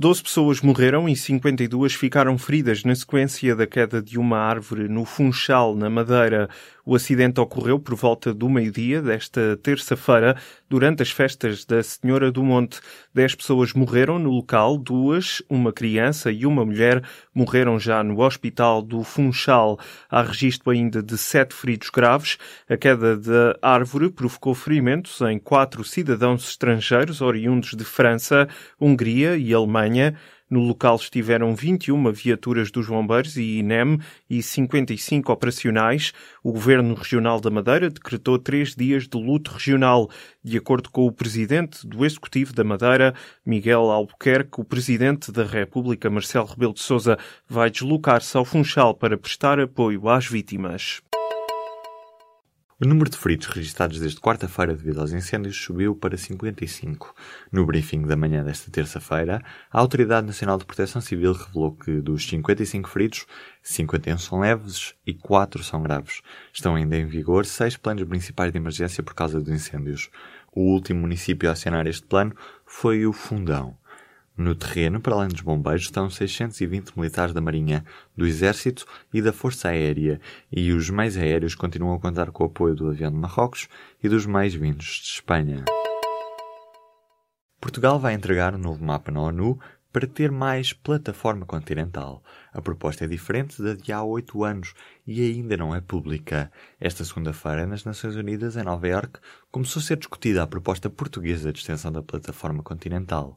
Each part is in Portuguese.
12 pessoas morreram e 52 ficaram feridas na sequência da queda de uma árvore no Funchal, na Madeira. O acidente ocorreu por volta do meio-dia desta terça-feira, durante as festas da Senhora do Monte. Dez pessoas morreram no local, duas, uma criança e uma mulher, morreram já no hospital do Funchal. Há registro ainda de sete feridos graves. A queda da árvore provocou ferimentos em quatro cidadãos estrangeiros oriundos de França, Hungria e Alemanha. No local estiveram 21 viaturas dos bombeiros e INEM e 55 operacionais. O Governo Regional da Madeira decretou três dias de luto regional. De acordo com o Presidente do Executivo da Madeira, Miguel Albuquerque, o Presidente da República, Marcelo Rebelo de Sousa, vai deslocar-se ao Funchal para prestar apoio às vítimas. O número de feridos registados desde quarta-feira devido aos incêndios subiu para 55. No briefing da manhã desta terça-feira, a Autoridade Nacional de Proteção Civil revelou que dos 55 feridos, 51 são leves e 4 são graves. Estão ainda em vigor seis planos municipais de emergência por causa dos incêndios. O último município a acionar este plano foi o Fundão. No terreno, para além dos bombeiros, estão 620 militares da Marinha, do Exército e da Força Aérea, e os meios aéreos continuam a contar com o apoio do avião de Marrocos e dos meios vindos de Espanha. Portugal vai entregar um novo mapa na ONU para ter mais plataforma continental. A proposta é diferente da de há oito anos e ainda não é pública. Esta segunda-feira, nas Nações Unidas, em Nova Iorque, começou a ser discutida a proposta portuguesa de extensão da plataforma continental.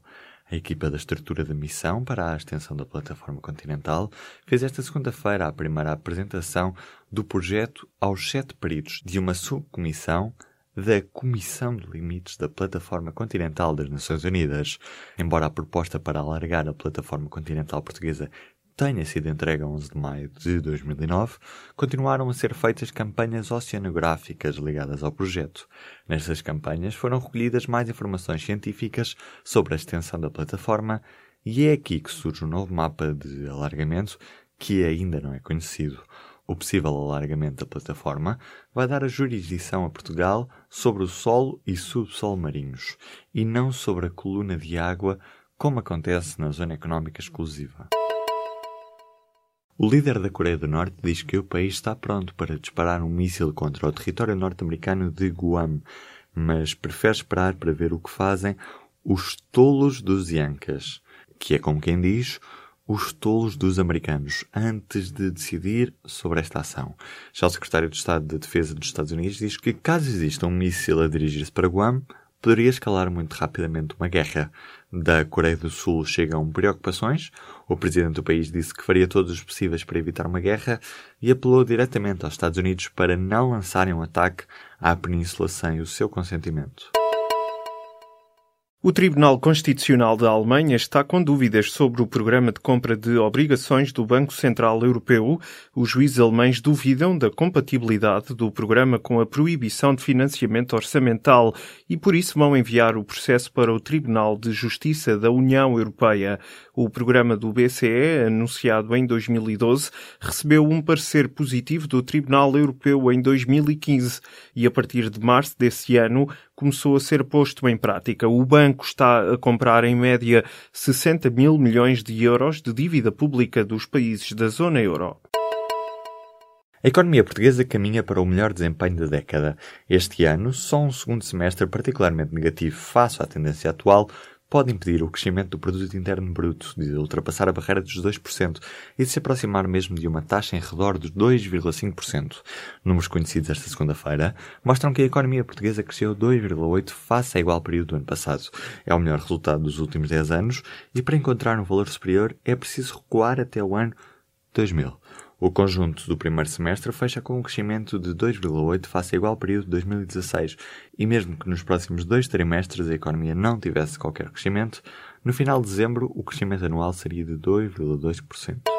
A equipa da estrutura de missão para a extensão da plataforma continental fez esta segunda-feira a primeira apresentação do projeto aos sete peritos de uma subcomissão da Comissão de Limites da Plataforma Continental das Nações Unidas. Embora a proposta para alargar a plataforma continental portuguesa tenha sido entregue a 11 de maio de 2009, continuaram a ser feitas campanhas oceanográficas ligadas ao projeto. Nestas campanhas foram recolhidas mais informações científicas sobre a extensão da plataforma e é aqui que surge o um novo mapa de alargamento que ainda não é conhecido. O possível alargamento da plataforma vai dar a jurisdição a Portugal sobre o solo e subsolo marinhos, e não sobre a coluna de água, como acontece na Zona Económica Exclusiva. O líder da Coreia do Norte diz que o país está pronto para disparar um míssil contra o território norte-americano de Guam, mas prefere esperar para ver o que fazem os tolos dos Yancas, que é como quem diz os tolos dos americanos, antes de decidir sobre esta ação. Já o secretário de Estado de Defesa dos Estados Unidos diz que caso exista um míssil a dirigir-se para Guam, poderia escalar muito rapidamente uma guerra. Da Coreia do Sul chegam preocupações. O presidente do país disse que faria todos os possíveis para evitar uma guerra e apelou diretamente aos Estados Unidos para não lançarem um ataque à península sem o seu consentimento. O Tribunal Constitucional da Alemanha está com dúvidas sobre o programa de compra de obrigações do Banco Central Europeu. Os juízes alemães duvidam da compatibilidade do programa com a proibição de financiamento orçamental e por isso vão enviar o processo para o Tribunal de Justiça da União Europeia. O programa do BCE, anunciado em 2012, recebeu um parecer positivo do Tribunal Europeu em 2015 e a partir de março desse ano começou a ser posto em prática. O banco está a comprar em média 60 mil milhões de euros de dívida pública dos países da zona euro. A economia portuguesa caminha para o melhor desempenho da década. Este ano, só um segundo semestre particularmente negativo face à tendência atual pode impedir o crescimento do produto interno bruto de ultrapassar a barreira dos 2% e de se aproximar mesmo de uma taxa em redor dos 2,5%. Números conhecidos esta segunda-feira mostram que a economia portuguesa cresceu 2,8% face ao igual período do ano passado. É o melhor resultado dos últimos 10 anos e para encontrar um valor superior é preciso recuar até o ano 2000. O conjunto do primeiro semestre fecha com um crescimento de 2,8 face ao igual período de 2016, e mesmo que nos próximos dois trimestres a economia não tivesse qualquer crescimento, no final de dezembro o crescimento anual seria de 2,2%.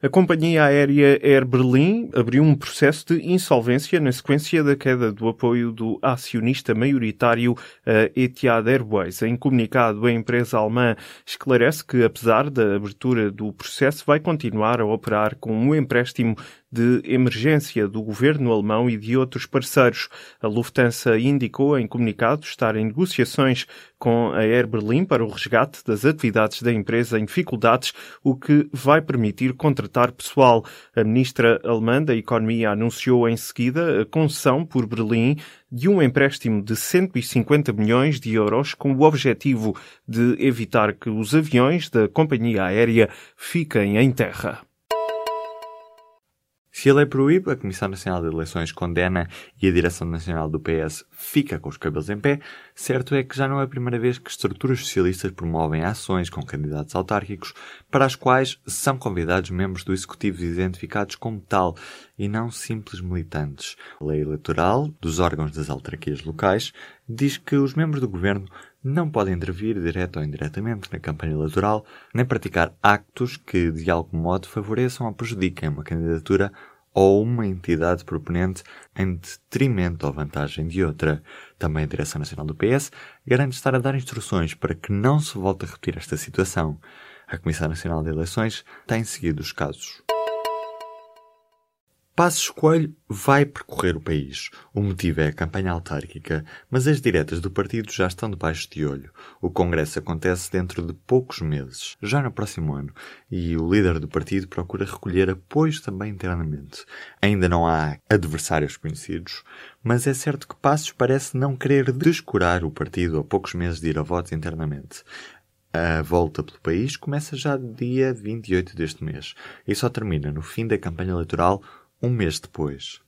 A companhia aérea Air Berlin abriu um processo de insolvência na sequência da queda do apoio do acionista maioritário a Etihad Airways. Em comunicado, a empresa alemã esclarece que, apesar da abertura do processo, vai continuar a operar com um empréstimo de emergência do governo alemão e de outros parceiros. A Lufthansa indicou em comunicado estar em negociações com a Air Berlin para o resgate das atividades da empresa em dificuldades, o que vai permitir contratar pessoal. A ministra alemã da Economia anunciou em seguida a concessão por Berlim de um empréstimo de 150 milhões de euros com o objetivo de evitar que os aviões da companhia aérea fiquem em terra. Se a lei proíbe, a Comissão Nacional de Eleições condena e a Direção Nacional do PS fica com os cabelos em pé, certo é que já não é a primeira vez que estruturas socialistas promovem ações com candidatos autárquicos para as quais são convidados membros do Executivo identificados como tal e não simples militantes. A lei eleitoral dos órgãos das autarquias locais diz que os membros do governo não podem intervir direto ou indiretamente na campanha eleitoral, nem praticar actos que de algum modo favoreçam ou prejudiquem uma candidatura ou uma entidade proponente em detrimento ou vantagem de outra. Também a Direção Nacional do PS garante estar a dar instruções para que não se volte a repetir esta situação. A Comissão Nacional de Eleições tem seguido os casos. Passos Coelho vai percorrer o país. O motivo é a campanha autárquica, mas as diretas do partido já estão debaixo de olho. O congresso acontece dentro de poucos meses, já no próximo ano, e o líder do partido procura recolher apoios também internamente. Ainda não há adversários conhecidos, mas é certo que Passos parece não querer descurar o partido a poucos meses de ir a votos internamente. A volta pelo país começa já dia 28 deste mês e só termina no fim da campanha eleitoral um mês depois.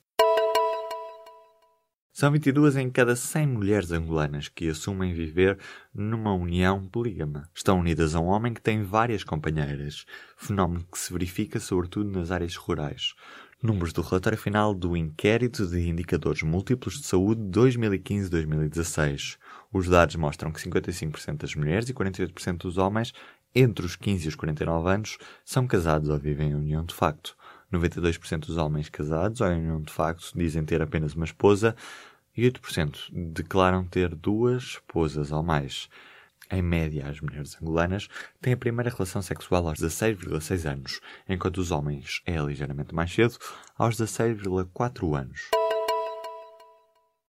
São 22 em cada 100 mulheres angolanas que assumem viver numa união polígama. Estão unidas a um homem que tem várias companheiras, fenómeno que se verifica sobretudo nas áreas rurais. Números do relatório final do Inquérito de Indicadores Múltiplos de Saúde 2015-2016. Os dados mostram que 55% das mulheres e 48% dos homens entre os 15 e os 49 anos são casados ou vivem em união de facto. 92% dos homens casados união de facto dizem ter apenas uma esposa e 8% declaram ter duas esposas ou mais. Em média, as mulheres angolanas têm a primeira relação sexual aos 16,6 anos, enquanto os homens é ligeiramente mais cedo, aos 16,4 anos.